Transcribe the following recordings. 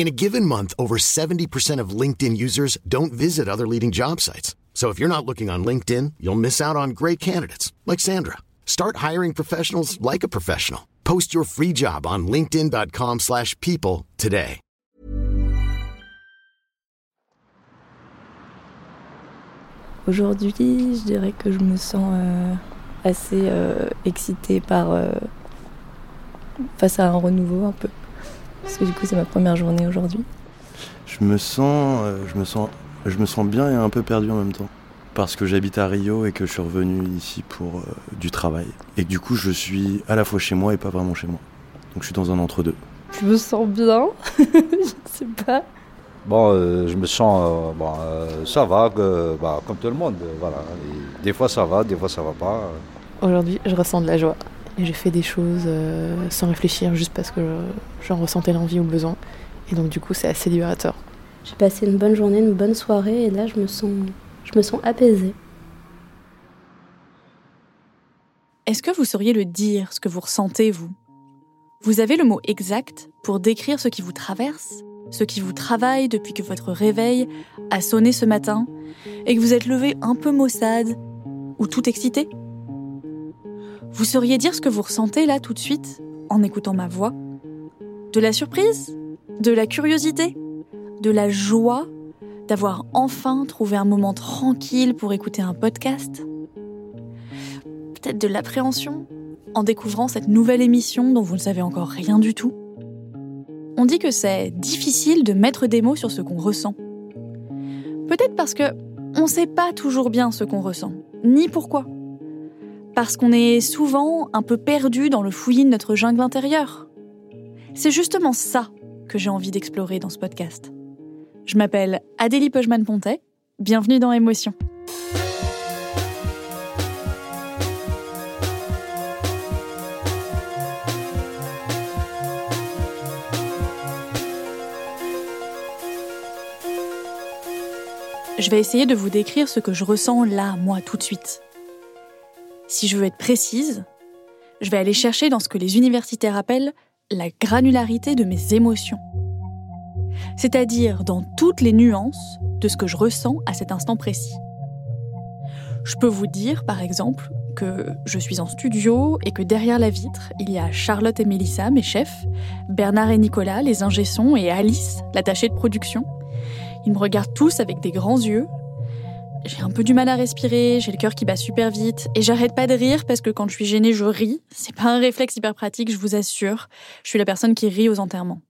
In a given month, over 70% of LinkedIn users don't visit other leading job sites. So if you're not looking on LinkedIn, you'll miss out on great candidates like Sandra. Start hiring professionals like a professional. Post your free job on linkedin.com/people today. Aujourd'hui, je dirais que je me sens euh, assez euh, excitée par euh, face à un renouveau un peu. Parce que du coup, c'est ma première journée aujourd'hui. Je me sens, euh, je me sens, je me sens bien et un peu perdu en même temps. Parce que j'habite à Rio et que je suis revenu ici pour euh, du travail. Et du coup, je suis à la fois chez moi et pas vraiment chez moi. Donc je suis dans un entre-deux. Je me sens bien, je sais pas. Bon, euh, je me sens, euh, bon, euh, ça va, bah, comme tout le monde, euh, voilà. Et des fois ça va, des fois ça va pas. Aujourd'hui, je ressens de la joie. Et j'ai fait des choses euh, sans réfléchir, juste parce que je- j'en ressentais l'envie ou le besoin. Et donc, du coup, c'est assez libérateur. J'ai passé une bonne journée, une bonne soirée et là je me sens, je me sens apaisée. Est-ce que vous sauriez le dire, ce que vous ressentez, vous? Vous avez le mot exact pour décrire ce qui vous traverse, ce qui vous travaille depuis que votre réveil a sonné ce matin et que vous êtes levé un peu maussade ou tout excité? Vous sauriez dire ce que vous ressentez là tout de suite en écoutant ma voix? De la surprise? De la curiosité? De la joie? D'avoir enfin trouvé un moment tranquille pour écouter un podcast? Peut-être de l'appréhension en découvrant cette nouvelle émission dont vous ne savez encore rien du tout? On dit que c'est difficile de mettre des mots sur ce qu'on ressent. Peut-être parce que on ne sait pas toujours bien ce qu'on ressent, ni pourquoi. Parce qu'on est souvent un peu perdu dans le fouillis de notre jungle intérieure. C'est justement ça que j'ai envie d'explorer dans ce podcast. Je m'appelle Adélie Pojman-Pontet, bienvenue dans Émotion. Je vais essayer de vous décrire ce que je ressens là, moi, tout de suite. Si je veux être précise, je vais aller chercher dans ce que les universitaires appellent la granularité de mes émotions. C'est-à-dire dans toutes les nuances de ce que je ressens à cet instant précis. Je peux vous dire, par exemple, que je suis en studio et que derrière la vitre, il y a Charlotte et Mélissa, mes chefs, Bernard et Nicolas, les ingé-sons, et Alice, l'attachée de production. Ils me regardent tous avec des grands yeux. J'ai un peu du mal à respirer, j'ai le cœur qui bat super vite, et j'arrête pas de rire parce que quand je suis gênée, je ris. C'est pas un réflexe hyper pratique, je vous assure. Je suis la personne qui rit aux enterrements.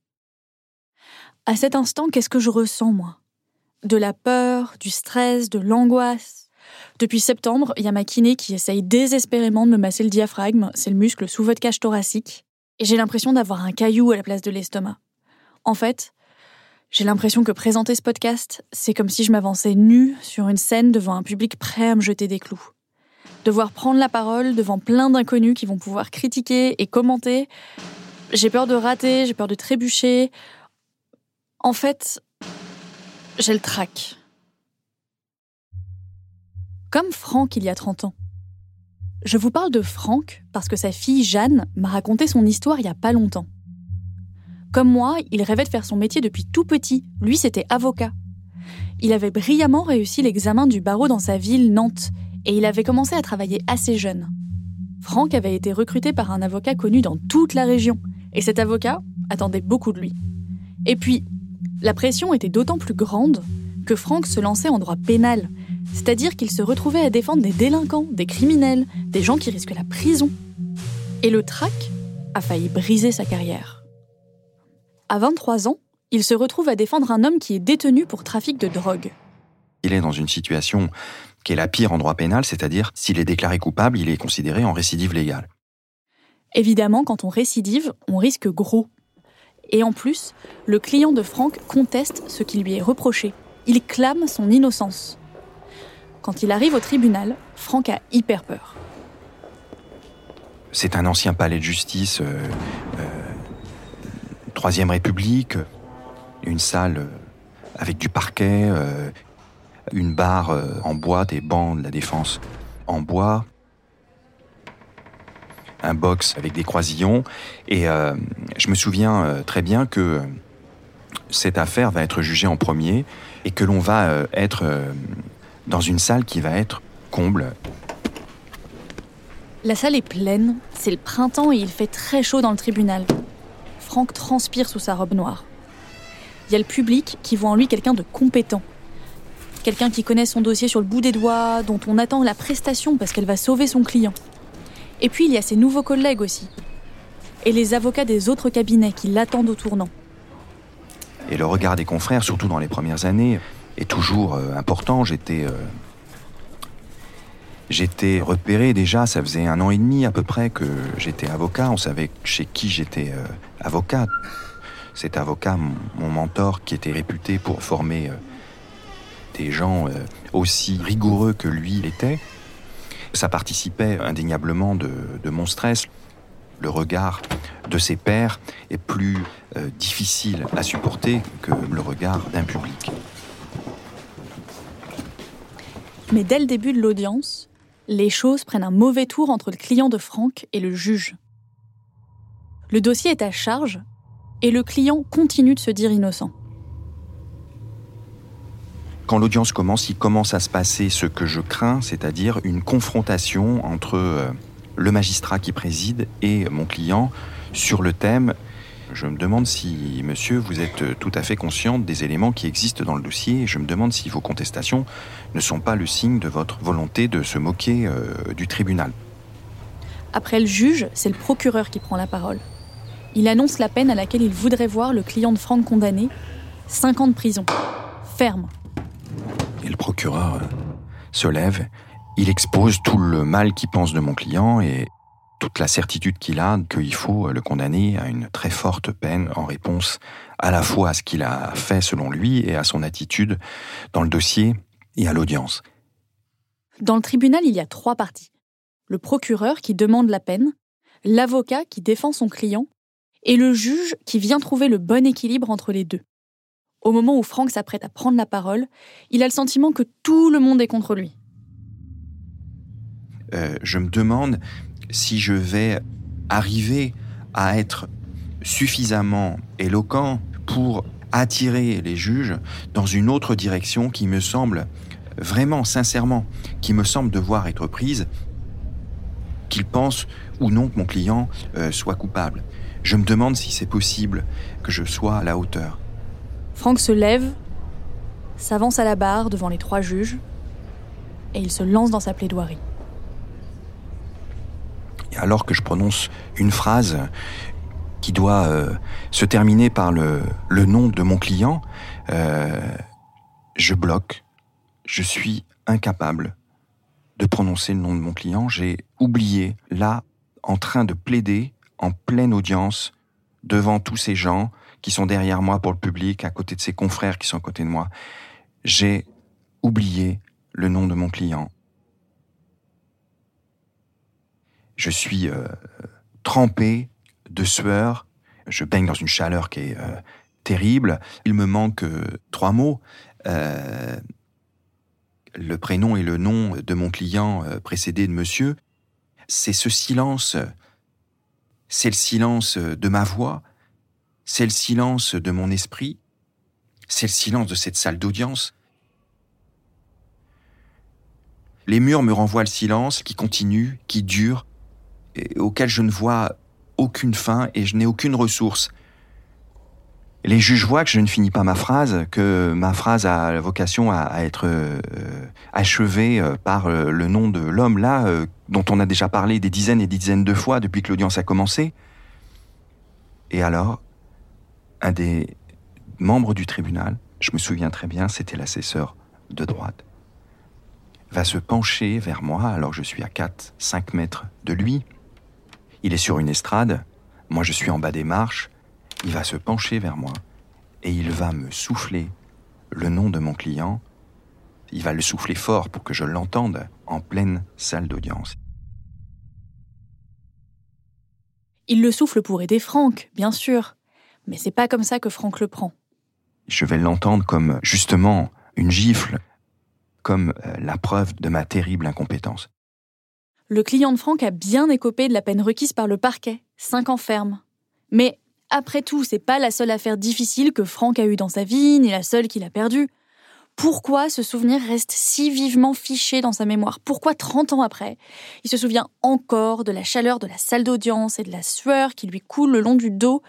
À cet instant, qu'est-ce que je ressens, moi? De la peur, du stress, de l'angoisse? Depuis septembre, il y a ma kiné qui essaye désespérément de me masser le diaphragme, c'est le muscle sous votre cage thoracique, et j'ai l'impression d'avoir un caillou à la place de l'estomac. En fait, j'ai l'impression que présenter ce podcast, c'est comme si je m'avançais nue sur une scène devant un public prêt à me jeter des clous. Devoir prendre la parole devant plein d'inconnus qui vont pouvoir critiquer et commenter. J'ai peur de rater, j'ai peur de trébucher. En fait, j'ai le trac. Comme Franck il y a 30 ans. Je vous parle de Franck parce que sa fille Jeanne m'a raconté son histoire il y a pas longtemps. Comme moi, il rêvait de faire son métier depuis tout petit. Lui, c'était avocat. Il avait brillamment réussi l'examen du barreau dans sa ville, Nantes, et il avait commencé à travailler assez jeune. Franck avait été recruté par un avocat connu dans toute la région, et cet avocat attendait beaucoup de lui. Et puis, la pression était d'autant plus grande que Franck se lançait en droit pénal, c'est-à-dire qu'il se retrouvait à défendre des délinquants, des criminels, des gens qui risquent la prison. Et le trac, a failli briser sa carrière. À 23 ans, il se retrouve à défendre un homme qui est détenu pour trafic de drogue. Il est dans une situation qui est la pire en droit pénal, c'est-à-dire s'il est déclaré coupable, il est considéré en récidive légale. Évidemment, quand on récidive, on risque gros. Et en plus, le client de Franck conteste ce qui lui est reproché. Il clame son innocence. Quand il arrive au tribunal, Franck a hyper peur. C'est un ancien palais de justice, euh, euh, Troisième République, une salle euh, avec du parquet, euh, une barre euh, en bois, des bancs de la défense en bois, un box avec des croisillons. Et je me souviens très bien que cette affaire va être jugée en premier et que l'on va être dans une salle qui va être comble. La salle est pleine, c'est le printemps et il fait très chaud dans le tribunal. Franck transpire sous sa robe noire. Il y a le public qui voit en lui quelqu'un de compétent. Quelqu'un qui connaît son dossier sur le bout des doigts, dont on attend la prestation parce qu'elle va sauver son client. Et puis il y a ses nouveaux collègues aussi. Et les avocats des autres cabinets qui l'attendent au tournant. Et le regard des confrères, surtout dans les premières années, est toujours euh, important. J'étais euh, j'étais repéré déjà, ça faisait un an et demi à peu près que j'étais avocat. On savait chez qui j'étais euh, avocat. Cet avocat, mon, mentor, qui était réputé pour former euh, des gens euh, aussi rigoureux que lui l'était, ça participait indéniablement de, de mon stress. Le regard de ses pairs est plus difficile à supporter que le regard d'un public. Mais dès le début de l'audience, les choses prennent un mauvais tour entre le client de Franck et le juge. Le dossier est à charge et le client continue de se dire innocent. Quand l'audience commence, il commence à se passer ce que je crains, c'est-à-dire une confrontation entre euh, le magistrat qui préside et mon client sur le thème. Je me demande si, monsieur, vous êtes tout à fait conscient des éléments qui existent dans le dossier. Je me demande si vos contestations ne sont pas le signe de votre volonté de se moquer euh, du tribunal. Après le juge, c'est le procureur qui prend la parole. Il annonce la peine à laquelle il voudrait voir le client de Franck condamné 5 ans de prison. Ferme. Et le procureur euh, se lève, il expose tout le mal qu'il pense de mon client et toute la certitude qu'il a qu'il faut le condamner à une très forte peine en réponse à la fois à ce qu'il a fait selon lui et à son attitude dans le dossier et à l'audience. Dans le tribunal, il y a trois parties. Le procureur qui demande la peine, l'avocat qui défend son client et le juge qui vient trouver le bon équilibre entre les deux. Au moment où Franck s'apprête à prendre la parole, il a le sentiment que tout le monde est contre lui. Euh, je me demande si je vais arriver à être suffisamment éloquent pour attirer les juges dans une autre direction qui me semble vraiment, sincèrement, qui me semble devoir être prise, qu'ils pensent ou non que mon client euh, soit coupable. Je me demande si c'est possible que je sois à la hauteur. Franck se lève, s'avance à la barre devant les trois juges et il se lance dans sa plaidoirie. Alors que je prononce une phrase qui doit euh, se terminer par le, le, nom de mon client, euh, je bloque. Je suis incapable de prononcer le nom de mon client. J'ai oublié, là, en train de plaider, en pleine audience, devant tous ces gens qui sont derrière moi pour le public, à côté de ses confrères qui sont à côté de moi. J'ai oublié le nom de mon client. Je suis euh, trempé de sueur. Je baigne dans une chaleur qui est euh, terrible. Il me manque euh, trois mots. Le prénom et le nom de mon client précédé de monsieur. C'est ce silence. C'est le silence de ma voix. C'est le silence de mon esprit. C'est le silence de cette salle d'audience. Les murs me renvoient le silence qui continue, qui dure, auquel je ne vois aucune fin et je n'ai aucune ressource. Les juges voient que je ne finis pas ma phrase, que ma phrase a vocation à, être euh, achevée par euh, le nom de l'homme là, euh, dont on a déjà parlé des dizaines et des dizaines de fois depuis que l'audience a commencé. Et alors, un des membres du tribunal, je me souviens très bien, c'était l'assesseur de droite, va se pencher vers moi alors je suis à 4, 5 mètres de lui. Il est sur une estrade, moi je suis en bas des marches, il va se pencher vers moi et il va me souffler le nom de mon client. Il va le souffler fort pour que je l'entende en pleine salle d'audience. Il le souffle pour aider Franck, bien sûr. Mais c'est pas comme ça que Franck le prend. Je vais l'entendre comme justement une gifle, comme euh, la preuve de ma terrible incompétence. Le client de Franck a bien écopé de la peine requise par le parquet, 5 ans ferme. Mais après tout, c'est pas la seule affaire difficile que Franck a eue dans sa vie, ni la seule qu'il a perdue. Pourquoi ce souvenir reste si vivement fiché dans sa mémoire? Pourquoi 30 ans après, il se souvient encore de la chaleur de la salle d'audience et de la sueur qui lui coule le long du dos?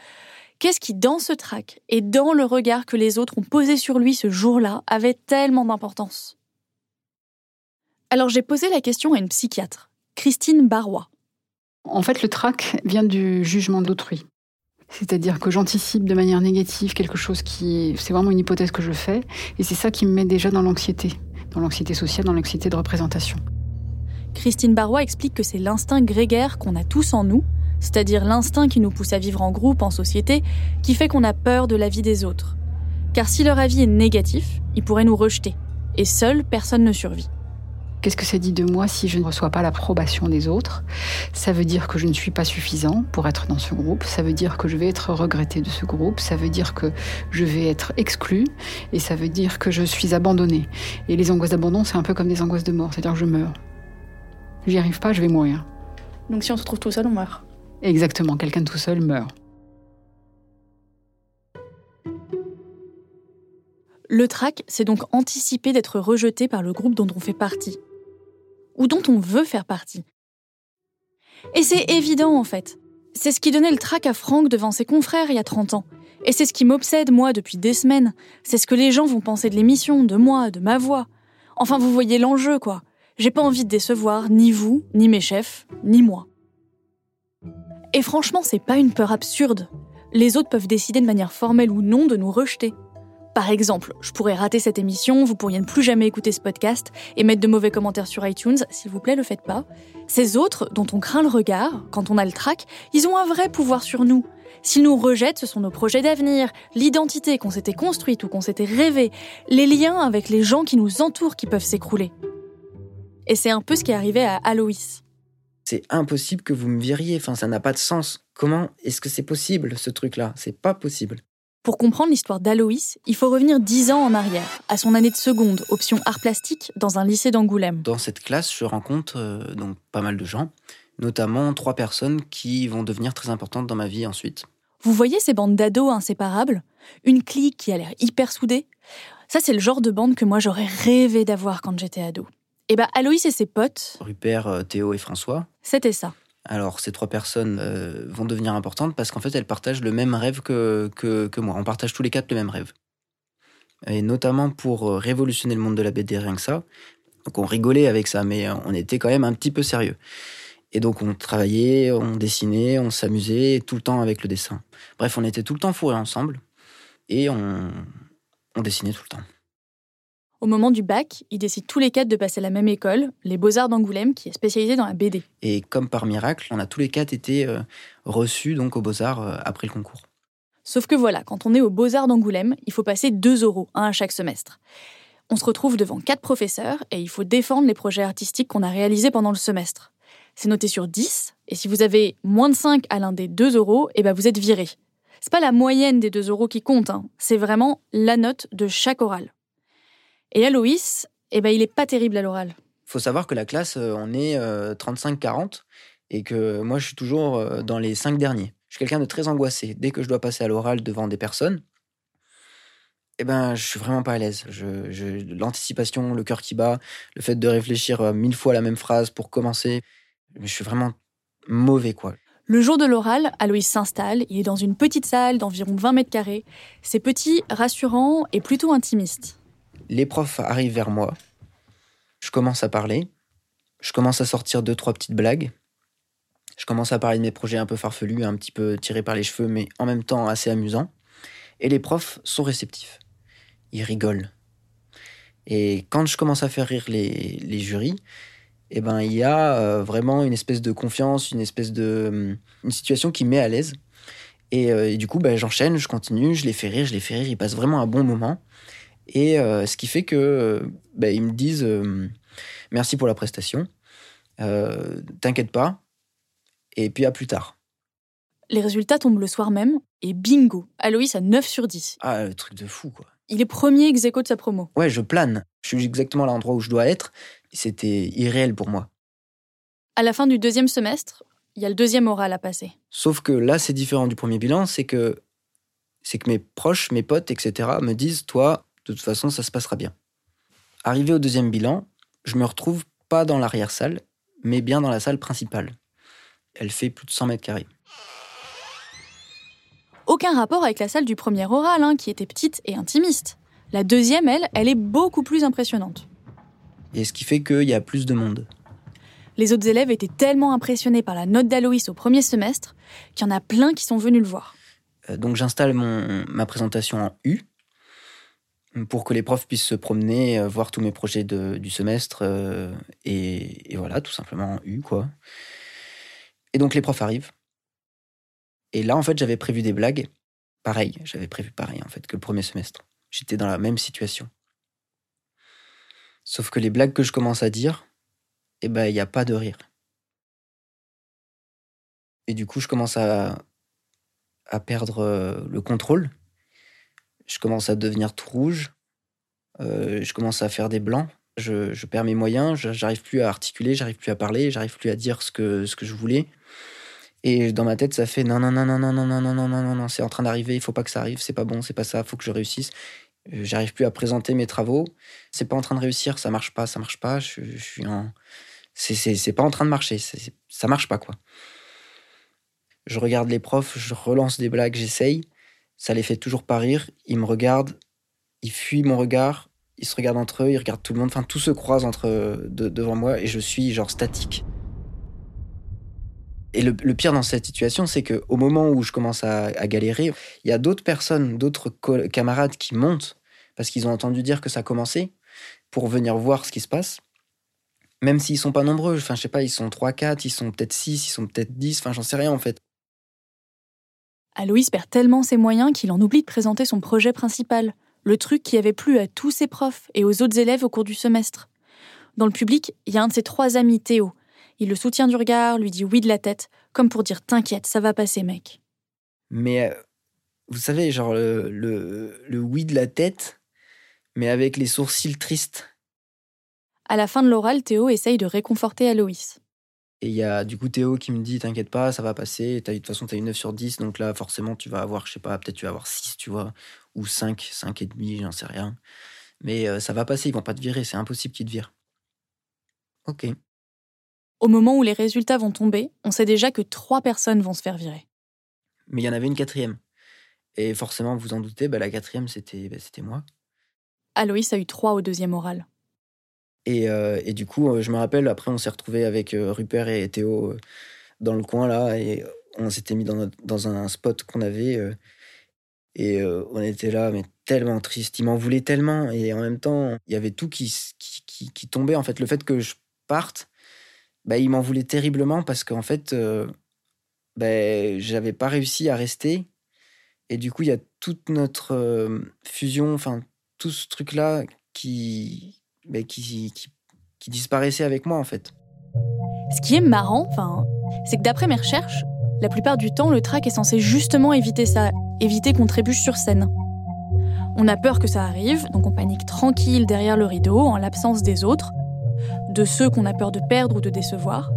Qu'est-ce qui, dans ce trac et dans le regard que les autres ont posé sur lui ce jour-là, avait tellement d'importance? Alors j'ai posé la question à une psychiatre, Christine Barrois. En fait, le trac vient du jugement d'autrui. C'est-à-dire que j'anticipe de manière négative quelque chose qui... C'est vraiment une hypothèse que je fais, et c'est ça qui me met déjà dans l'anxiété, dans l'anxiété sociale, dans l'anxiété de représentation. Christine Barrois explique que c'est l'instinct grégaire qu'on a tous en nous, c'est-à-dire l'instinct qui nous pousse à vivre en groupe, en société, qui fait qu'on a peur de l'avis des autres. Car si leur avis est négatif, ils pourraient nous rejeter, et seul, personne ne survit. Qu'est-ce que ça dit de moi si je ne reçois pas l'approbation des autres? Ça veut dire que je ne suis pas suffisant pour être dans ce groupe, ça veut dire que je vais être regretté de ce groupe, ça veut dire que je vais être exclu, et ça veut dire que je suis abandonné. Et les angoisses d'abandon, c'est un peu comme des angoisses de mort, c'est-à-dire que je meurs. J'y arrive pas, je vais mourir. Donc si on se trouve tout seul, on meurt. Exactement, quelqu'un tout seul meurt. Le trac, c'est donc anticiper d'être rejeté par le groupe dont on fait partie ou dont on veut faire partie. Et c'est évident en fait. C'est ce qui donnait le trac à Franck devant ses confrères il y a 30 ans. Et c'est ce qui m'obsède moi depuis des semaines. C'est ce que les gens vont penser de l'émission, de moi, de ma voix. Enfin, vous voyez l'enjeu, quoi. J'ai pas envie de décevoir ni vous, ni mes chefs, ni moi. Et franchement, c'est pas une peur absurde. Les autres peuvent décider de manière formelle ou non de nous rejeter. Par exemple, je pourrais rater cette émission, vous pourriez ne plus jamais écouter ce podcast et mettre de mauvais commentaires sur iTunes, s'il vous plaît, le faites pas. Ces autres, dont on craint le regard, quand on a le trac, ils ont un vrai pouvoir sur nous. S'ils nous rejettent, ce sont nos projets d'avenir, l'identité qu'on s'était construite ou qu'on s'était rêvée, les liens avec les gens qui nous entourent qui peuvent s'écrouler. Et c'est un peu ce qui est arrivé à Aloïs. C'est impossible que vous me viriez, enfin ça n'a pas de sens. Comment est-ce que c'est possible ce truc-là? C'est pas possible. Pour comprendre l'histoire d'Aloïs, il faut revenir dix ans en arrière, à son année de seconde, option art plastique, dans un lycée d'Angoulême. Dans cette classe, je rencontre euh, donc pas mal de gens, notamment trois personnes qui vont devenir très importantes dans ma vie ensuite. Vous voyez ces bandes d'ados inséparables? Une clique qui a l'air hyper soudée? Ça, c'est le genre de bande que moi j'aurais rêvé d'avoir quand j'étais ado. Et bah, Aloïs et ses potes. Rupert, euh, Théo et François. C'était ça. Alors, ces trois personnes euh, vont devenir importantes parce qu'en fait, elles partagent le même rêve que, que, moi. On partage tous les quatre le même rêve. Et notamment pour euh, révolutionner le monde de la BD, rien que ça. Donc, on rigolait avec ça, mais on était quand même un petit peu sérieux. Et donc, on travaillait, on dessinait, on s'amusait tout le temps avec le dessin. Bref, on était tout le temps fourrés ensemble et on dessinait tout le temps. Au moment du bac, ils décident tous les quatre de passer à la même école, les Beaux-Arts d'Angoulême, qui est spécialisée dans la BD. Et comme par miracle, on a tous les quatre été euh, reçus donc aux Beaux-Arts euh, après le concours. Sauf que voilà, quand on est aux Beaux-Arts d'Angoulême, il faut passer 2 euros, un à chaque semestre. On se retrouve devant quatre professeurs et il faut défendre les projets artistiques qu'on a réalisés pendant le semestre. C'est noté sur 10, et si vous avez moins de 5 à l'un des 2 euros, eh ben vous êtes viré. C'est pas la moyenne des 2 euros qui compte, hein. c'est vraiment la note de chaque oral. Et Aloïs, eh ben, il est pas terrible à l'oral. faut savoir que la classe, euh, on est 35-40 euh, et que moi, je suis toujours euh, dans les 5 derniers. Je suis quelqu'un de très angoissé. Dès que je dois passer à l'oral devant des personnes, eh ben, je suis vraiment pas à l'aise. Je, L'anticipation, le cœur qui bat, le fait de réfléchir mille fois la même phrase pour commencer, je suis vraiment mauvais, quoi. Le jour de l'oral, Aloïs s'installe. Il est dans une petite salle d'environ 20 mètres carrés. C'est petit, rassurant et plutôt intimiste les profs arrivent vers moi. Je commence à parler. Je commence à sortir deux, trois petites blagues. Je commence à parler de mes projets un peu farfelus, un petit peu tirés par les cheveux, mais en même temps assez amusants. Et les profs sont réceptifs. Ils rigolent. Et quand je commence à faire rire les, les jurys, eh ben, il y a euh, vraiment une espèce de confiance, une espèce de. Hum, une situation qui met à l'aise. Et, euh, du coup, bah, j'enchaîne, je continue, je les fais rire, je les fais rire, ils passent vraiment un bon moment. Et euh, ce qui fait que bah, ils me disent merci pour la prestation, t'inquiète pas, et puis à plus tard. Les résultats tombent le soir même, et bingo, Aloïs a 9 sur 10. Ah, le truc de fou, quoi. Il est premier ex de sa promo. Ouais, je plane. Je suis exactement à l'endroit où je dois être. C'était irréel pour moi. À la fin du deuxième semestre, il y a le deuxième oral à passer. Sauf que là, c'est différent du premier bilan, c'est que c'est que mes proches, mes potes, etc. me disent, toi, de toute façon, ça se passera bien. Arrivé au deuxième bilan, je me retrouve pas dans l'arrière-salle, mais bien dans la salle principale. Elle fait plus de 100 mètres carrés. Aucun rapport avec la salle du premier oral, hein, qui était petite et intimiste. La deuxième, elle, elle est beaucoup plus impressionnante. Et ce qui fait qu'il y a plus de monde. Les autres élèves étaient tellement impressionnés par la note d'Aloïs au premier semestre qu'il y en a plein qui sont venus le voir. Euh, donc j'installe ma présentation en U pour que les profs puissent se promener, euh, voir tous mes projets du semestre euh, et, voilà, tout simplement en U quoi. Et donc les profs arrivent. Et là en fait j'avais prévu des blagues. Pareil, j'avais prévu pareil en fait que le premier semestre. J'étais dans la même situation. Sauf que les blagues que je commence à dire, eh ben, il n'y a pas de rire. Et du coup, je commence à, à perdre euh, le contrôle. Je commence à devenir tout rouge. Euh, je commence à faire des blancs. Je, je perds mes moyens. J'arrive plus à articuler, j'arrive plus à parler, j'arrive plus à dire ce que, ce que je voulais. Et dans ma tête, ça fait non, non, non, non, non, non, non, non, non, non, non, non, c'est en train d'arriver, il faut pas que ça arrive, c'est pas bon, c'est pas ça, faut que je réussisse. Euh, j'arrive plus à présenter mes travaux. C'est pas en train de réussir, ça marche pas, ça marche pas. Je, je suis en. C'est pas en train de marcher, ça marche pas, quoi. Je regarde les profs, je relance des blagues, j'essaye. Ça les fait toujours pas rire. Ils me regardent, ils fuient mon regard, ils se regardent entre eux, ils regardent tout le monde. Enfin, tout se croise entre, devant moi et je suis genre statique. Et le, pire dans cette situation, c'est que au moment où je commence à, galérer, il y a d'autres personnes, d'autres camarades qui montent parce qu'ils ont entendu dire que ça commençait pour venir voir ce qui se passe. Même s'ils sont pas nombreux, enfin je sais pas, ils sont 3 4, ils sont peut-être 6, ils sont peut-être 10, enfin j'en sais rien en fait. Aloïs perd tellement ses moyens qu'il en oublie de présenter son projet principal, le truc qui avait plu à tous ses profs et aux autres élèves au cours du semestre. Dans le public, il y a un de ses trois amis, Théo, il le soutient du regard, lui dit oui de la tête, comme pour dire T'inquiète, ça va passer, mec. Mais euh, vous savez, genre le, le, oui de la tête, mais avec les sourcils tristes. À la fin de l'oral, Théo essaye de réconforter Aloïs. Et il y a du coup Théo qui me dit T'inquiète pas, ça va passer. de toute façon, tu as une 9 sur 10, donc là, forcément, tu vas avoir, je sais pas, peut-être tu vas avoir 6, tu vois, ou 5, 5 et demi, j'en sais rien. Mais euh, ça va passer, ils vont pas te virer, c'est impossible qu'ils te virent. Ok. Au moment où les résultats vont tomber, on sait déjà que trois personnes vont se faire virer. Mais il y en avait une quatrième. Et forcément, vous en doutez, bah, la quatrième, c'était bah, c'était moi. Aloïs a eu trois au deuxième oral. Et, euh, et du coup, euh, je me rappelle, après, on s'est retrouvés avec euh, Rupert et Théo dans le coin, là, et on s'était mis dans, dans un spot qu'on avait. et on était là, mais tellement triste. Il m'en voulait tellement. Et en même temps, il y avait tout qui, qui, qui, tombait. En fait, le fait que je parte, bah, il m'en voulait terriblement parce qu'en fait, euh, bah, j'avais pas réussi à rester. Et du coup, il y a toute notre fusion, enfin, tout ce truc-là qui, bah, qui, qui, qui, disparaissait avec moi, en fait. Ce qui est marrant, enfin, c'est que d'après mes recherches, la plupart du temps, le track est censé justement éviter ça, éviter qu'on trébuche sur scène. On a peur que ça arrive, donc on panique tranquille derrière le rideau, en l'absence des autres, de ceux qu'on a peur de perdre ou de décevoir.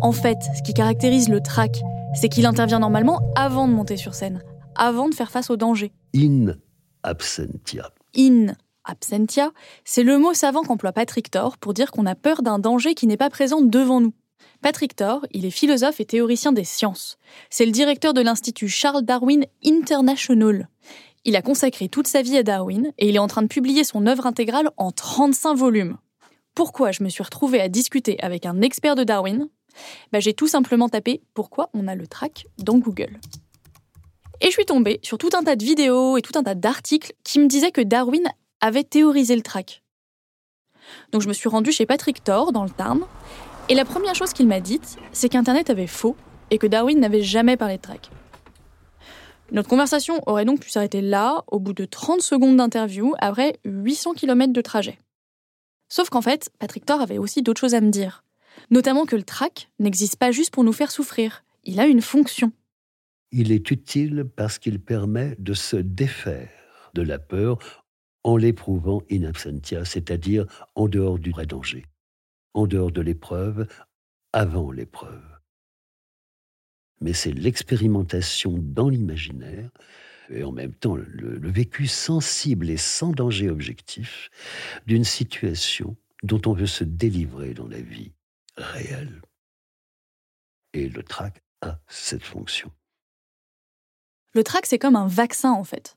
En fait, ce qui caractérise le track, c'est qu'il intervient normalement avant de monter sur scène, avant de faire face au danger. In absentia. In absentia, c'est le mot savant qu'emploie Patrick Thor pour dire qu'on a peur d'un danger qui n'est pas présent devant nous. Patrick Thor, il est philosophe et théoricien des sciences. C'est le directeur de l'Institut Charles Darwin International. Il a consacré toute sa vie à Darwin et il est en train de publier son œuvre intégrale en 35 volumes. Pourquoi je me suis retrouvée à discuter avec un expert de Darwin? Bah, J'ai tout simplement tapé pourquoi on a le trac dans Google. Et je suis tombée sur tout un tas de vidéos et tout un tas d'articles qui me disaient que Darwin avait théorisé le trac. Donc je me suis rendue chez Patrick Thor dans le Tarn, et la première chose qu'il m'a dite, c'est qu'Internet avait faux et que Darwin n'avait jamais parlé de trac. Notre conversation aurait donc pu s'arrêter là, au bout de 30 secondes d'interview, après 800 km de trajet. Sauf qu'en fait, Patrick Thor avait aussi d'autres choses à me dire. Notamment que le trac n'existe pas juste pour nous faire souffrir, il a une fonction. Il est utile parce qu'il permet de se défaire de la peur en l'éprouvant in absentia, c'est-à-dire en dehors du vrai danger, en dehors de l'épreuve, avant l'épreuve. Mais c'est l'expérimentation dans l'imaginaire et en même temps le, vécu sensible et sans danger objectif d'une situation dont on veut se délivrer dans la vie réelle. Et le trac a cette fonction. Le trac, c'est comme un vaccin en fait.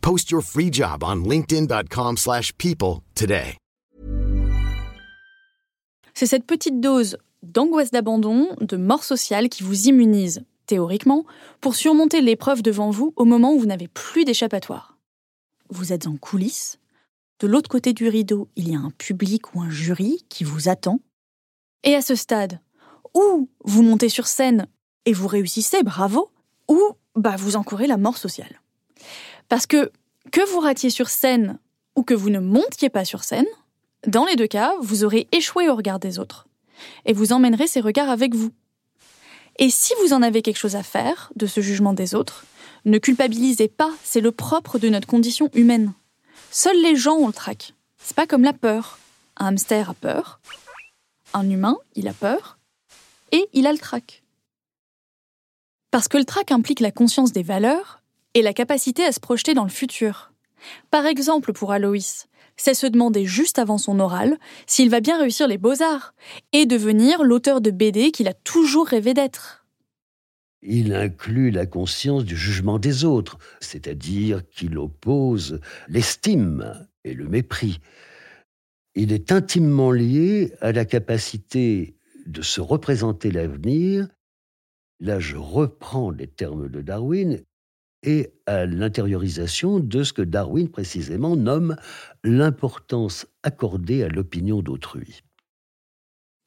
Post your free job on linkedin.com/people today. C'est cette petite dose d'angoisse d'abandon, de mort sociale qui vous immunise, théoriquement, pour surmonter l'épreuve devant vous au moment où vous n'avez plus d'échappatoire. Vous êtes en coulisses. De l'autre côté du rideau, il y a un public ou un jury qui vous attend. Et à ce stade, ou vous montez sur scène et vous réussissez, bravo, ou bah, vous encourez la mort sociale. Parce que que vous ratiez sur scène ou que vous ne montiez pas sur scène, dans les deux cas, vous aurez échoué au regard des autres. Et vous emmènerez ces regards avec vous. Et si vous en avez quelque chose à faire de ce jugement des autres, ne culpabilisez pas, c'est le propre de notre condition humaine. Seuls les gens ont le trac. C'est pas comme la peur. Un hamster a peur, un humain, il a peur, et il a le trac. Parce que le trac implique la conscience des valeurs et la capacité à se projeter dans le futur. Par exemple, pour Aloïs, c'est se demander juste avant son oral s'il va bien réussir les beaux-arts et devenir l'auteur de BD qu'il a toujours rêvé d'être. Il inclut la conscience du jugement des autres, c'est-à-dire qu'il oppose l'estime et le mépris. Il est intimement lié à la capacité de se représenter l'avenir. Là, je reprends les termes de Darwin et à l'intériorisation de ce que Darwin précisément nomme l'importance accordée à l'opinion d'autrui.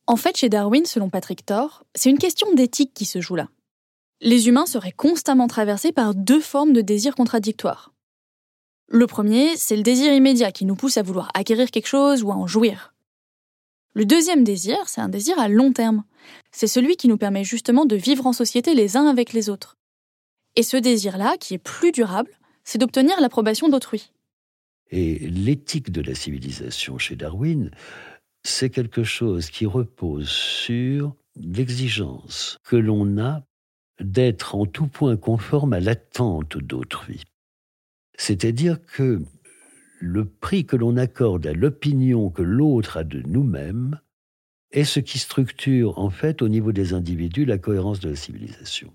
En fait, chez Darwin, selon Patrick Thor, c'est une question d'éthique qui se joue là. Les humains seraient constamment traversés par deux formes de désirs contradictoires. Le premier, c'est le désir immédiat qui nous pousse à vouloir acquérir quelque chose ou à en jouir. Le deuxième désir, c'est un désir à long terme. C'est celui qui nous permet justement de vivre en société les uns avec les autres. Et ce désir-là, qui est plus durable, c'est d'obtenir l'approbation d'autrui. Et l'éthique de la civilisation chez Darwin, c'est quelque chose qui repose sur l'exigence que l'on a d'être en tout point conforme à l'attente d'autrui. C'est-à-dire que le prix que l'on accorde à l'opinion que l'autre a de nous-mêmes est ce qui structure en fait au niveau des individus la cohérence de la civilisation.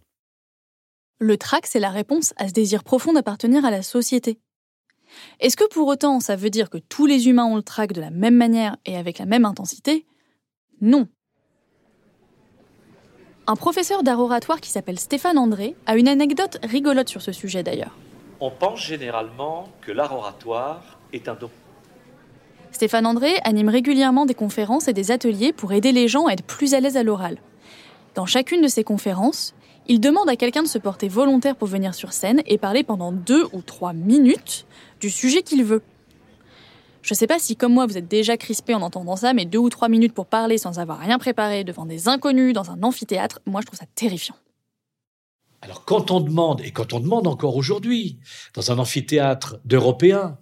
Le trac, c'est la réponse à ce désir profond d'appartenir à la société. Est-ce que pour autant ça veut dire que tous les humains ont le trac de la même manière et avec la même intensité? Non. Un professeur d'art oratoire qui s'appelle Stéphane André a une anecdote rigolote sur ce sujet d'ailleurs. On pense généralement que l'art oratoire est un don. Stéphane André anime régulièrement des conférences et des ateliers pour aider les gens à être plus à l'aise à l'oral. Dans chacune de ces conférences, il demande à quelqu'un de se porter volontaire pour venir sur scène et parler pendant deux ou trois minutes du sujet qu'il veut. Je sais pas si, comme moi, vous êtes déjà crispé en entendant ça, mais deux ou trois minutes pour parler sans avoir rien préparé devant des inconnus dans un amphithéâtre, moi je trouve ça terrifiant. Alors quand on demande, et quand on demande encore aujourd'hui, dans un amphithéâtre d'Européens,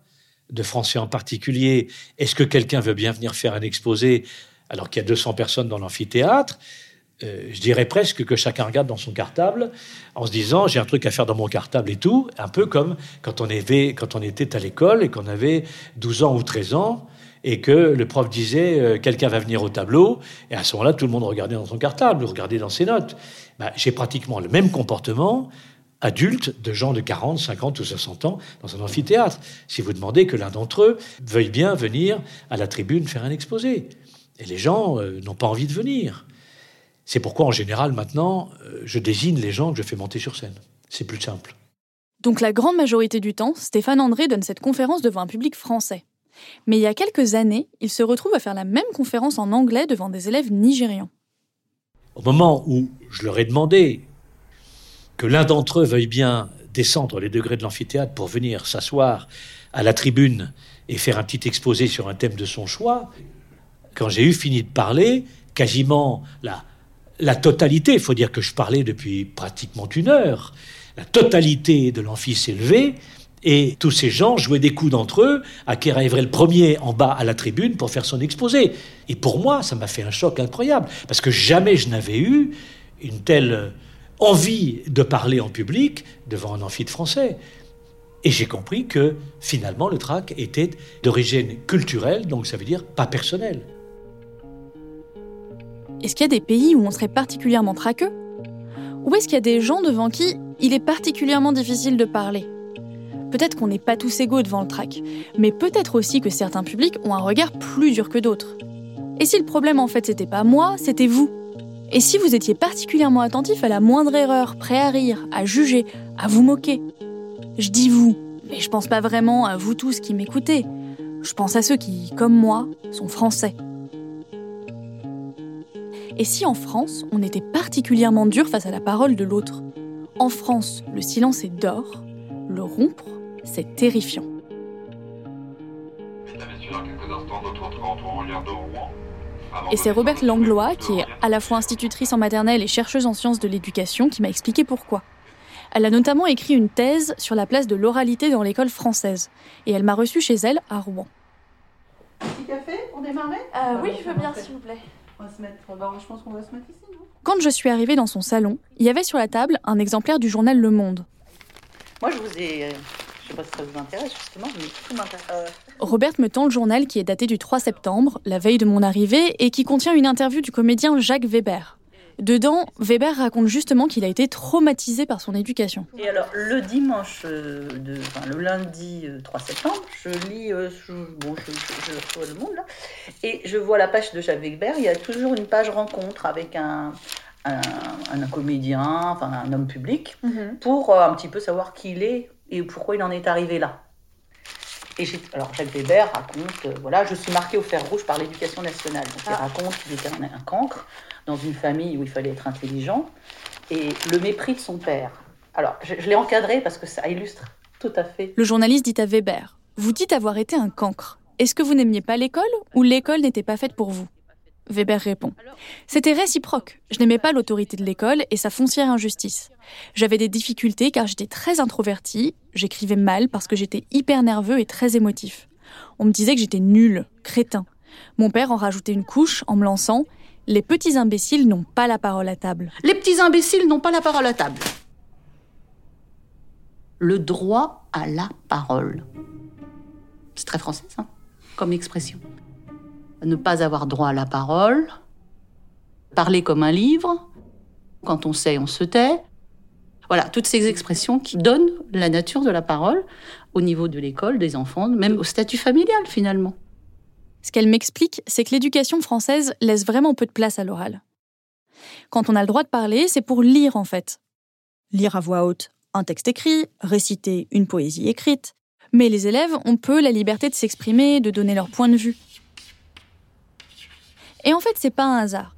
de Français en particulier, est-ce que quelqu'un veut bien venir faire un exposé alors qu'il y a 200 personnes dans l'amphithéâtre? Euh, je dirais presque que chacun regarde dans son cartable en se disant j'ai un truc à faire dans mon cartable et tout, un peu comme quand on, était à l'école et qu'on avait 12 ans ou 13 ans et que le prof disait euh, quelqu'un va venir au tableau et à ce moment-là tout le monde regardait dans son cartable, regardait dans ses notes. Ben, j'ai pratiquement le même comportement adulte de gens de 40, 50 ou 60 ans dans un amphithéâtre. Si vous demandez que l'un d'entre eux veuille bien venir à la tribune faire un exposé. Et les gens euh, n'ont pas envie de venir. C'est pourquoi, en général, maintenant, euh, je désigne les gens que je fais monter sur scène. C'est plus simple. Donc la grande majorité du temps, Stéphane André donne cette conférence devant un public français. Mais il y a quelques années, il se retrouve à faire la même conférence en anglais devant des élèves nigérians. Au moment où je leur ai demandé que l'un d'entre eux veuille bien descendre les degrés de l'amphithéâtre pour venir s'asseoir à la tribune et faire un petit exposé sur un thème de son choix, quand j'ai eu fini de parler, quasiment la, la totalité, il faut dire que je parlais depuis pratiquement une heure, la totalité de l'amphi levée et tous ces gens jouaient des coups d'entre eux qui arriverait le premier en bas à la tribune pour faire son exposé. Et pour moi, ça m'a fait un choc incroyable, parce que jamais je n'avais eu une telle envie de parler en public devant un amphi de français. Et j'ai compris que finalement le trac était d'origine culturelle, donc ça veut dire pas personnel. Est-ce qu'il y a des pays où on serait particulièrement traqueux? Ou est-ce qu'il y a des gens devant qui il est particulièrement difficile de parler? Peut-être qu'on n'est pas tous égaux devant le trac, mais peut-être aussi que certains publics ont un regard plus dur que d'autres. Et si le problème en fait c'était pas moi, c'était vous? Et si vous étiez particulièrement attentif à la moindre erreur, prêt à rire, à juger, à vous moquer? Je dis vous, mais je pense pas vraiment à vous tous qui m'écoutez. Je pense à ceux qui, comme moi, sont français. Et si en France, on était particulièrement dur face à la parole de l'autre? En France, le silence est d'or, le rompre, c'est terrifiant. Et c'est Robert Langlois, qui est à la fois institutrice en maternelle et chercheuse en sciences de l'éducation, qui m'a expliqué pourquoi. Elle a notamment écrit une thèse sur la place de l'oralité dans l'école française, et elle m'a reçue chez elle à Rouen. Petit café pour démarrer? Euh, Oui, je veux bien, s'il vous plaît. On va se mettre. Bah, je pense qu'on va se mettre ici, non? Quand je suis arrivée dans son salon, il y avait sur la table un exemplaire du journal Le Monde. Moi, je vous ai. Je sais pas si ça vous intéresse, justement, mais tout m'intéresse. Euh... Robert me tend le journal qui est daté du 3 septembre, la veille de mon arrivée, et qui contient une interview du comédien Jacques Weber. Dedans, Weber raconte justement qu'il a été traumatisé par son éducation. Et alors, le dimanche, euh, de, enfin, le lundi euh, 3 septembre, je lis, euh, je, bon, je, je, je reçois le monde là, et je vois la page de Jacques Weber. Il y a toujours une page rencontre avec un, un, un comédien, enfin un homme public, mm -hmm. pour euh, un petit peu savoir qui il est et pourquoi il en est arrivé là. Et alors Jacques Weber raconte, euh, voilà, je suis marqué au fer rouge par l'éducation nationale. Donc ah. il raconte qu'il était un, un cancre dans une famille où il fallait être intelligent et le mépris de son père. Alors je, l'ai encadré parce que ça illustre tout à fait. Le journaliste dit à Weber, vous dites avoir été un cancre. Est-ce que vous n'aimiez pas l'école ou l'école n'était pas faite pour vous? Weber répond. C'était réciproque. Je n'aimais pas l'autorité de l'école et sa foncière injustice. J'avais des difficultés car j'étais très introvertie, j'écrivais mal parce que j'étais hyper nerveux et très émotif. On me disait que j'étais nul, crétin. Mon père en rajoutait une couche en me lançant Les petits imbéciles n'ont pas la parole à table. Les petits imbéciles n'ont pas la parole à table. Le droit à la parole. C'est très français, ça, comme expression ne pas avoir droit à la parole, parler comme un livre, quand on sait, on se tait. Voilà, toutes ces expressions qui donnent la nature de la parole au niveau de l'école, des enfants, même au statut familial finalement. Ce qu'elle m'explique, c'est que l'éducation française laisse vraiment peu de place à l'oral. Quand on a le droit de parler, c'est pour lire en fait. Lire à voix haute un texte écrit, réciter une poésie écrite. Mais les élèves ont peu la liberté de s'exprimer, de donner leur point de vue. Et en fait, c'est pas un hasard.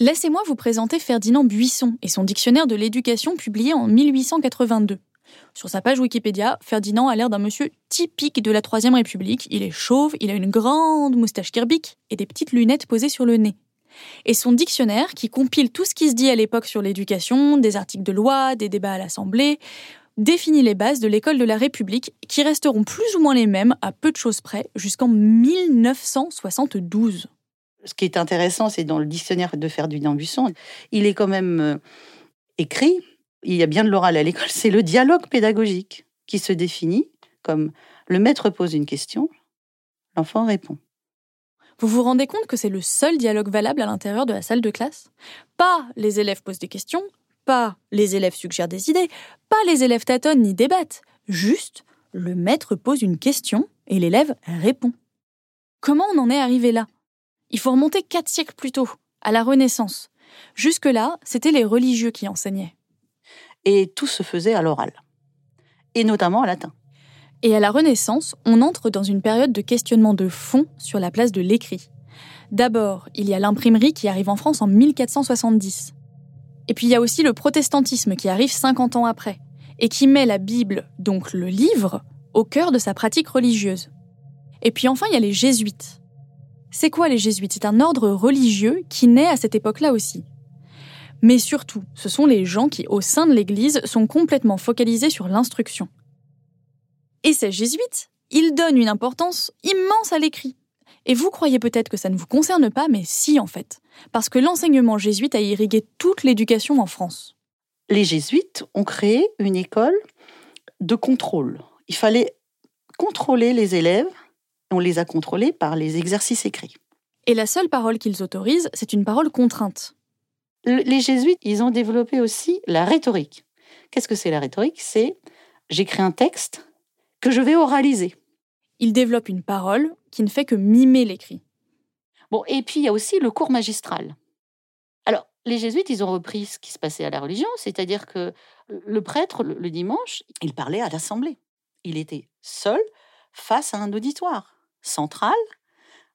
Laissez-moi vous présenter Ferdinand Buisson et son dictionnaire de l'éducation publié en 1882. Sur sa page Wikipédia, Ferdinand a l'air d'un monsieur typique de la Troisième République. Il est chauve, il a une grande moustache kirbique et des petites lunettes posées sur le nez. Et son dictionnaire, qui compile tout ce qui se dit à l'époque sur l'éducation, des articles de loi, des débats à l'Assemblée, définit les bases de l'école de la République qui resteront plus ou moins les mêmes à peu de choses près jusqu'en 1972. Ce qui est intéressant, c'est dans le dictionnaire de Ferdinand Buisson, il est quand même euh, écrit, il y a bien de l'oral à l'école, c'est le dialogue pédagogique qui se définit comme le maître pose une question, l'enfant répond. Vous vous rendez compte que c'est le seul dialogue valable à l'intérieur de la salle de classe? Pas les élèves posent des questions, pas les élèves suggèrent des idées, pas les élèves tâtonnent ni débattent. Juste, le maître pose une question et l'élève répond. Comment on en est arrivé là? Il faut remonter quatre siècles plus tôt, à la Renaissance. Jusque-là, c'était les religieux qui enseignaient. Et tout se faisait à l'oral, et notamment en latin. Et à la Renaissance, on entre dans une période de questionnement de fond sur la place de l'écrit. D'abord, il y a l'imprimerie qui arrive en France en 1470. Et puis il y a aussi le protestantisme qui arrive 50 ans après, et qui met la Bible, donc le livre, au cœur de sa pratique religieuse. Et puis enfin, il y a les jésuites. C'est quoi les jésuites? C'est un ordre religieux qui naît à cette époque-là aussi. Mais surtout, ce sont les gens qui, au sein de l'Église, sont complètement focalisés sur l'instruction. Et ces jésuites, ils donnent une importance immense à l'écrit. Et vous croyez peut-être que ça ne vous concerne pas, mais si en fait, parce que l'enseignement jésuite a irrigué toute l'éducation en France. Les jésuites ont créé une école de contrôle. Il fallait contrôler les élèves, on les a contrôlés par les exercices écrits. Et la seule parole qu'ils autorisent, c'est une parole contrainte. Les jésuites, ils ont développé aussi la rhétorique. Qu'est-ce que c'est la rhétorique? C'est j'écris un texte que je vais oraliser. Ils développent une parole qui ne fait que mimer l'écrit. Bon, et puis il y a aussi le cours magistral. Alors, les jésuites, ils ont repris ce qui se passait à la religion, c'est-à-dire que le prêtre, le dimanche, il parlait à l'assemblée. Il était seul face à un auditoire central,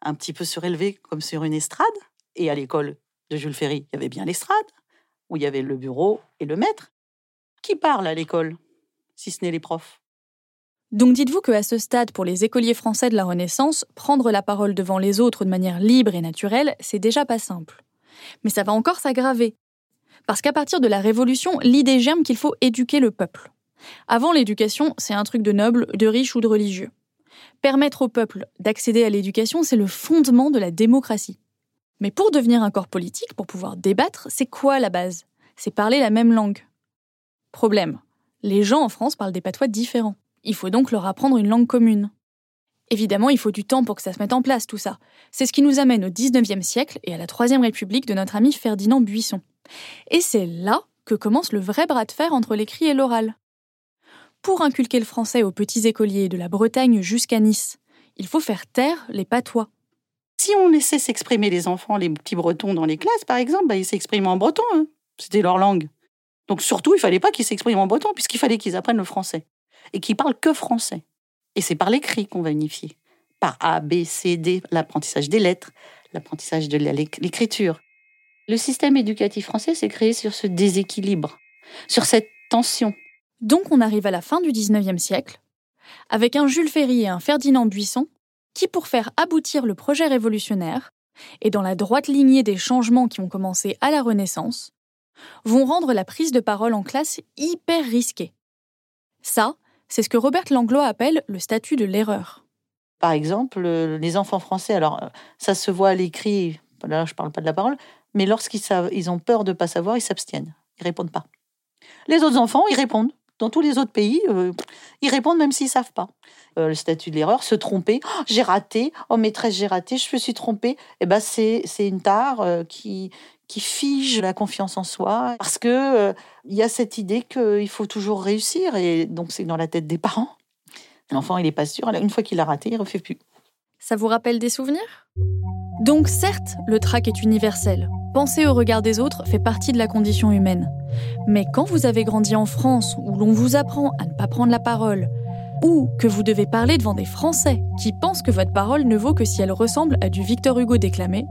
un petit peu surélevé comme sur une estrade. Et à l'école de Jules Ferry, il y avait bien l'estrade, où il y avait le bureau et le maître. Qui parle à l'école, si ce n'est les profs donc dites-vous qu'à ce stade, pour les écoliers français de la Renaissance, prendre la parole devant les autres de manière libre et naturelle, c'est déjà pas simple. Mais ça va encore s'aggraver. Parce qu'à partir de la Révolution, l'idée germe qu'il faut éduquer le peuple. Avant l'éducation, c'est un truc de noble, de riche ou de religieux. Permettre au peuple d'accéder à l'éducation, c'est le fondement de la démocratie. Mais pour devenir un corps politique, pour pouvoir débattre, c'est quoi la base? C'est parler la même langue. Problème. Les gens en France parlent des patois différents. Il faut donc leur apprendre une langue commune. Évidemment, il faut du temps pour que ça se mette en place, tout ça. C'est ce qui nous amène au XIXe siècle et à la Troisième République de notre ami Ferdinand Buisson. Et c'est là que commence le vrai bras de fer entre l'écrit et l'oral. Pour inculquer le français aux petits écoliers de la Bretagne jusqu'à Nice, il faut faire taire les patois. Si on laissait s'exprimer les enfants, les petits bretons dans les classes, par exemple, bah, ils s'expriment en breton. Hein. C'était leur langue. Donc surtout, il fallait pas qu'ils s'expriment en breton, puisqu'il fallait qu'ils apprennent le français et qui parlent que français. Et c'est par l'écrit qu'on va unifier. Par A, B, C, D, l'apprentissage des lettres, l'apprentissage de l'écriture. Le système éducatif français s'est créé sur ce déséquilibre, sur cette tension. Donc on arrive à la fin du XIXe siècle, avec un Jules Ferry et un Ferdinand Buisson, qui, pour faire aboutir le projet révolutionnaire, et dans la droite lignée des changements qui ont commencé à la Renaissance, vont rendre la prise de parole en classe hyper risquée. Ça, c'est ce que Robert Langlois appelle le statut de l'erreur. Par exemple, les enfants français, alors euh, ça se voit à l'écrit, là je ne parle pas de la parole, mais lorsqu'ils ils ont peur de ne pas savoir, ils s'abstiennent, ils répondent pas. Les autres enfants, ils répondent. Dans tous les autres pays, euh, ils répondent même s'ils savent pas. Euh, le statut de l'erreur, se tromper, oh, j'ai raté, oh maîtresse, j'ai raté, je me suis trompée. Eh ben c'est une tare qui qui fige la confiance en soi, parce que euh, il y a cette idée qu'il faut toujours réussir, et donc c'est dans la tête des parents. L'enfant, il n'est pas sûr, une fois qu'il a raté, il ne refait plus. Ça vous rappelle des souvenirs? Donc certes, le trac est universel. Penser au regard des autres fait partie de la condition humaine. Mais quand vous avez grandi en France, où l'on vous apprend à ne pas prendre la parole, ou que vous devez parler devant des Français qui pensent que votre parole ne vaut que si elle ressemble à du Victor Hugo déclamé,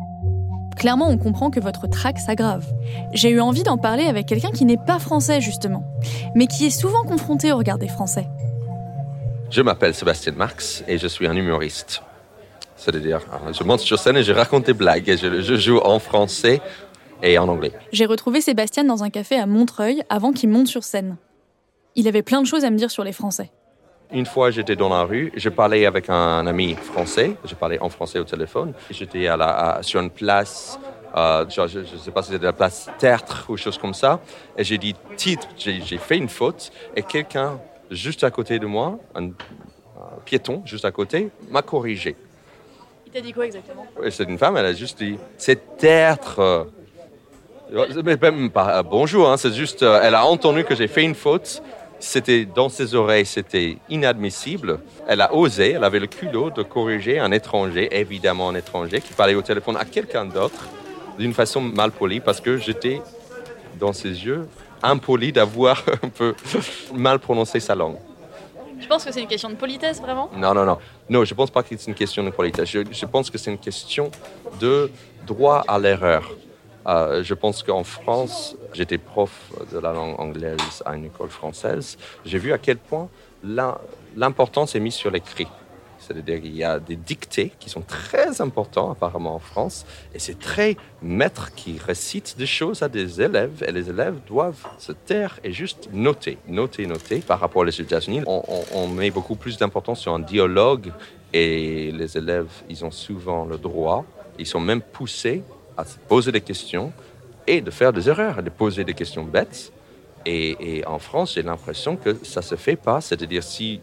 clairement on comprend que votre trac s'aggrave. J'ai eu envie d'en parler avec quelqu'un qui n'est pas français justement, mais qui est souvent confronté au regard des Français. Je m'appelle Sébastien Marx et je suis un humoriste. C'est-à-dire, je monte sur scène et je raconte des blagues et je, je joue en français et en anglais. J'ai retrouvé Sébastien dans un café à Montreuil avant qu'il monte sur scène. Il avait plein de choses à me dire sur les Français. Une fois, j'étais dans la rue, je parlais avec un ami français, je parlais en français au téléphone. J'étais à la, sur une place, euh, je ne sais pas si c'était la place Tertre ou chose comme ça, et j'ai dit titre, j'ai fait une faute, et quelqu'un juste à côté de moi, un, piéton juste à côté, m'a corrigé. Il t'a dit quoi exactement? C'est une femme, elle a juste dit c'est Tertre. Mais pas bonjour, hein, c'est juste, euh, elle a entendu que j'ai fait une faute c'était dans ses oreilles, c'était inadmissible. Elle a osé, elle avait le culot de corriger un étranger, évidemment un étranger, qui parlait au téléphone à quelqu'un d'autre d'une façon mal polie parce que j'étais dans ses yeux impoli d'avoir un peu mal prononcé sa langue. Je pense que c'est une question de politesse, vraiment Non, non, non. Non, je ne pense pas que c'est une question de politesse. je pense que c'est une question de droit à l'erreur. Euh, je pense qu'en France, j'étais prof de la langue anglaise à une école française. J'ai vu à quel point l'importance est mise sur l'écrit. C'est-à-dire qu'il y a des dictées qui sont très importants apparemment en France, et c'est très maître qui récite des choses à des élèves, et les élèves doivent se taire et juste noter, noter, noter. Par rapport aux États-Unis, on, met beaucoup plus d'importance sur un dialogue, et les élèves, ils ont souvent le droit, ils sont même poussés à se poser des questions et de faire des erreurs, de poser des questions bêtes. Et, en France, j'ai l'impression que ça ne se fait pas. C'est-à-dire, si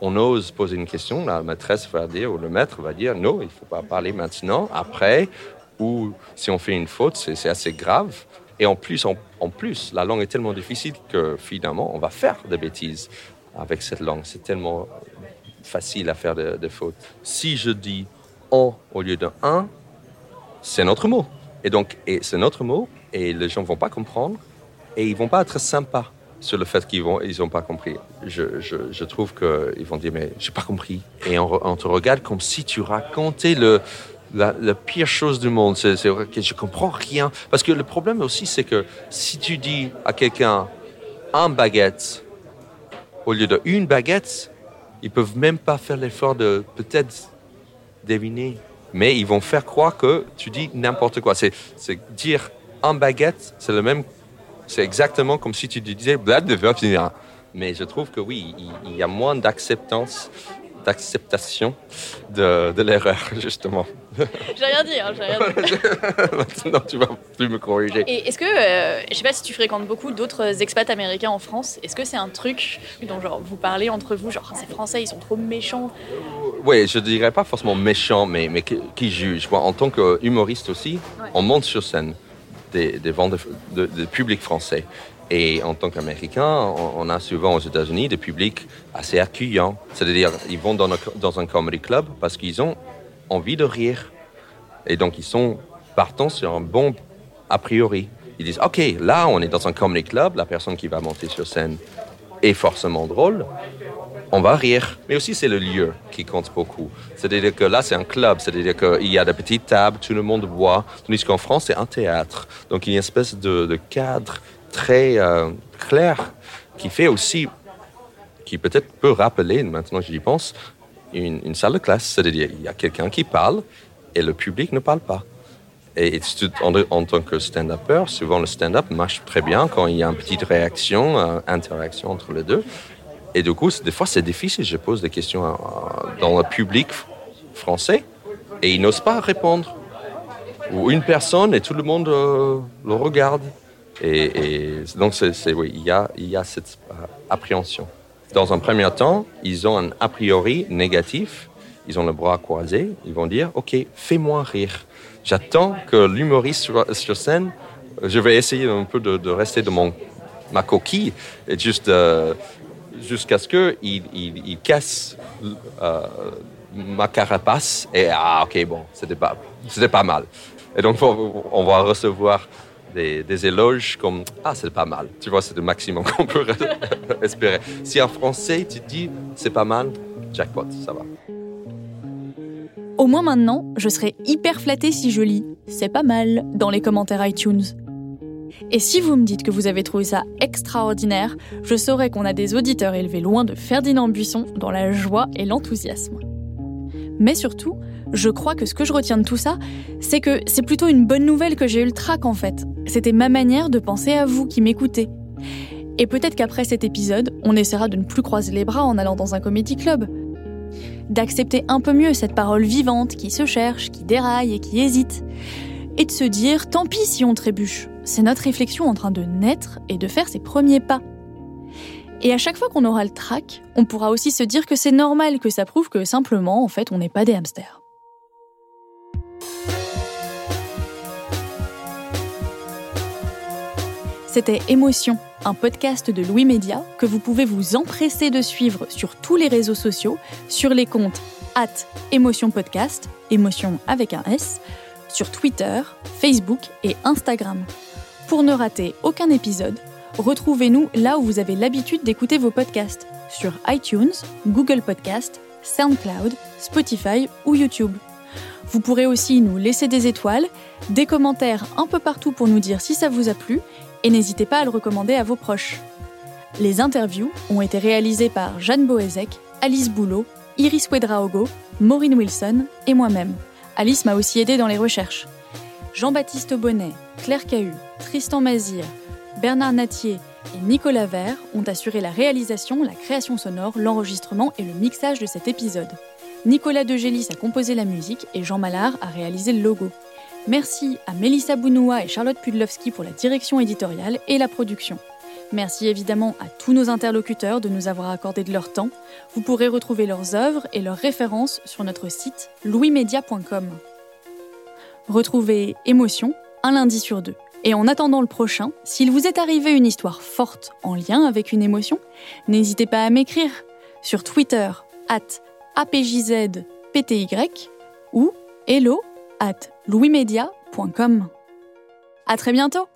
on ose poser une question, la maîtresse va dire, ou le maître va dire, non, il ne faut pas parler maintenant, après, ou si on fait une faute, c'est assez grave. Et en plus, en, plus, la langue est tellement difficile que finalement, on va faire des bêtises avec cette langue. C'est tellement facile à faire des, fautes. Si je dis on au lieu de un, c'est notre mot. Et donc, et c'est notre mot, et les gens vont pas comprendre, et ils vont pas être sympas sur le fait qu'ils vont, ils pas compris. Je, je, trouve qu'ils vont dire, mais j'ai pas compris. Et on, te regarde comme si tu racontais le, la, pire chose du monde. C'est, que je comprends rien. Parce que le problème aussi, c'est que si tu dis à quelqu'un un baguette au lieu de une baguette, ils peuvent même pas faire l'effort de peut-être deviner mais ils vont faire croire que tu dis n'importe quoi. C'est dire en baguette, c'est le même, c'est exactement comme si tu disais Mais je trouve que oui, il, y a moins d'acceptance d'acceptation de, de l'erreur, justement. J'ai rien dit, hein, j'ai rien dit. Maintenant, tu vas plus me corriger. Et est-ce que, euh, je sais pas si tu fréquentes beaucoup d'autres expats américains en France, est-ce que c'est un truc dont genre, vous parlez entre vous, genre ces Français, ils sont trop méchants? Oui, je dirais pas forcément méchants, mais, mais qui, jugent. en tant qu'humoriste aussi, on monte sur scène des, des ventes de, public français. Et en tant qu'Américain, on a souvent aux États-Unis des publics assez accueillants. C'est-à-dire, ils vont dans, dans un comedy club parce qu'ils ont envie de rire. Et donc, ils sont partants sur un bon a priori. Ils disent, OK, là, on est dans un comedy club, la personne qui va monter sur scène est forcément drôle, on va rire. Mais aussi, c'est le lieu qui compte beaucoup. C'est-à-dire que là, c'est un club, c'est-à-dire qu'il y a des petites tables, tout le monde boit, tandis qu'en France, c'est un théâtre. Donc, il y a une espèce de, cadre très euh, clair qui fait aussi, qui peut-être peut rappeler, maintenant j'y pense, une, salle de classe. C'est-à-dire, il y a quelqu'un qui parle et le public ne parle pas. Et en, tant que stand-upper, souvent le stand-up marche très bien quand il y a une petite réaction, une interaction entre les deux. Et du coup, des fois, c'est difficile. Je pose des questions dans le public français et ils n'osent pas répondre. Ou une personne et tout le monde euh, le regarde. Et, donc, c'est, oui, il y a, il y a cette euh, appréhension. Dans un premier temps, ils ont un a priori négatif. Ils ont le bras croisé. Ils vont dire OK, fais-moi rire. J'attends que l'humoriste sur, scène, je vais essayer un peu de, rester dans mon, ma coquille et juste euh, jusqu'à ce qu'il il, il, casse euh, ma carapace et ah ok bon c'était pas c'était pas mal et donc on va recevoir des, éloges comme Ah, c'est pas mal. Tu vois, c'est le maximum qu'on peut espérer. Si en français, tu dis C'est pas mal, jackpot, ça va. Au moins maintenant, je serais hyper flattée si je lis C'est pas mal dans les commentaires iTunes. Et si vous me dites que vous avez trouvé ça extraordinaire, je saurai qu'on a des auditeurs élevés loin de Ferdinand Buisson dans la joie et l'enthousiasme. Mais surtout, je crois que ce que je retiens de tout ça, c'est que c'est plutôt une bonne nouvelle que j'ai eu le trac en fait. C'était ma manière de penser à vous qui m'écoutez. Et peut-être qu'après cet épisode, on essaiera de ne plus croiser les bras en allant dans un comédie club. D'accepter un peu mieux cette parole vivante qui se cherche, qui déraille et qui hésite. Et de se dire, tant pis si on trébuche. C'est notre réflexion en train de naître et de faire ses premiers pas. Et à chaque fois qu'on aura le trac, on pourra aussi se dire que c'est normal, que ça prouve que simplement, en fait, on n'est pas des hamsters. C'était Émotion, un podcast de Louis Média que vous pouvez vous empresser de suivre sur tous les réseaux sociaux, sur les comptes at Émotion Podcast, émotion avec un S, sur Twitter, Facebook et Instagram. Pour ne rater aucun épisode, retrouvez-nous là où vous avez l'habitude d'écouter vos podcasts, sur iTunes, Google Podcast, SoundCloud, Spotify ou YouTube. Vous pourrez aussi nous laisser des étoiles, des commentaires un peu partout pour nous dire si ça vous a plu et n'hésitez pas à le recommander à vos proches. Les interviews ont été réalisées par Jeanne Boézek, Alice Boulot, Iris Wedraogo, Maureen Wilson et moi-même. Alice m'a aussi aidé dans les recherches. Jean-Baptiste Bonnet, Claire Cahu, Tristan Mazir, Bernard Natier et Nicolas Vert ont assuré la réalisation, la création sonore, l'enregistrement et le mixage de cet épisode. Nicolas Degélis a composé la musique et Jean Mallard a réalisé le logo. Merci à Mélissa Bounoua et Charlotte Pudlowski pour la direction éditoriale et la production. Merci évidemment à tous nos interlocuteurs de nous avoir accordé de leur temps. Vous pourrez retrouver leurs œuvres et leurs références sur notre site louismedia.com. Retrouvez Émotion un lundi sur deux. Et en attendant le prochain, s'il vous est arrivé une histoire forte en lien avec une émotion, n'hésitez pas à m'écrire sur Twitter at apjzpty ou hello at louismedia.com. À très bientôt!